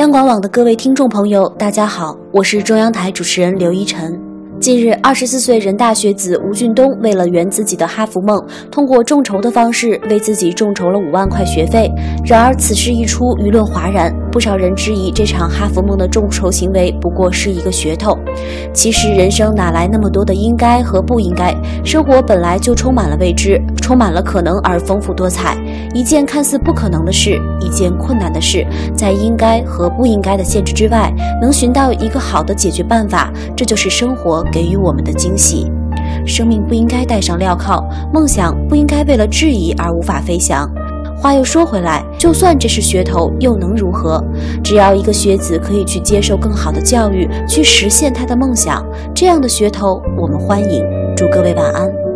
央广网的各位听众朋友，大家好，我是中央台主持人刘一晨。近日，二十四岁人大学子吴俊东为了圆自己的哈佛梦，通过众筹的方式为自己众筹了五万块学费。然而，此事一出，舆论哗然，不少人质疑这场哈佛梦的众筹行为不过是一个噱头。其实，人生哪来那么多的应该和不应该？生活本来就充满了未知，充满了可能而丰富多彩。一件看似不可能的事，一件困难的事，在应该和不应该的限制之外，能寻到一个好的解决办法，这就是生活。给予我们的惊喜，生命不应该戴上镣铐，梦想不应该为了质疑而无法飞翔。话又说回来，就算这是噱头，又能如何？只要一个学子可以去接受更好的教育，去实现他的梦想，这样的噱头我们欢迎。祝各位晚安。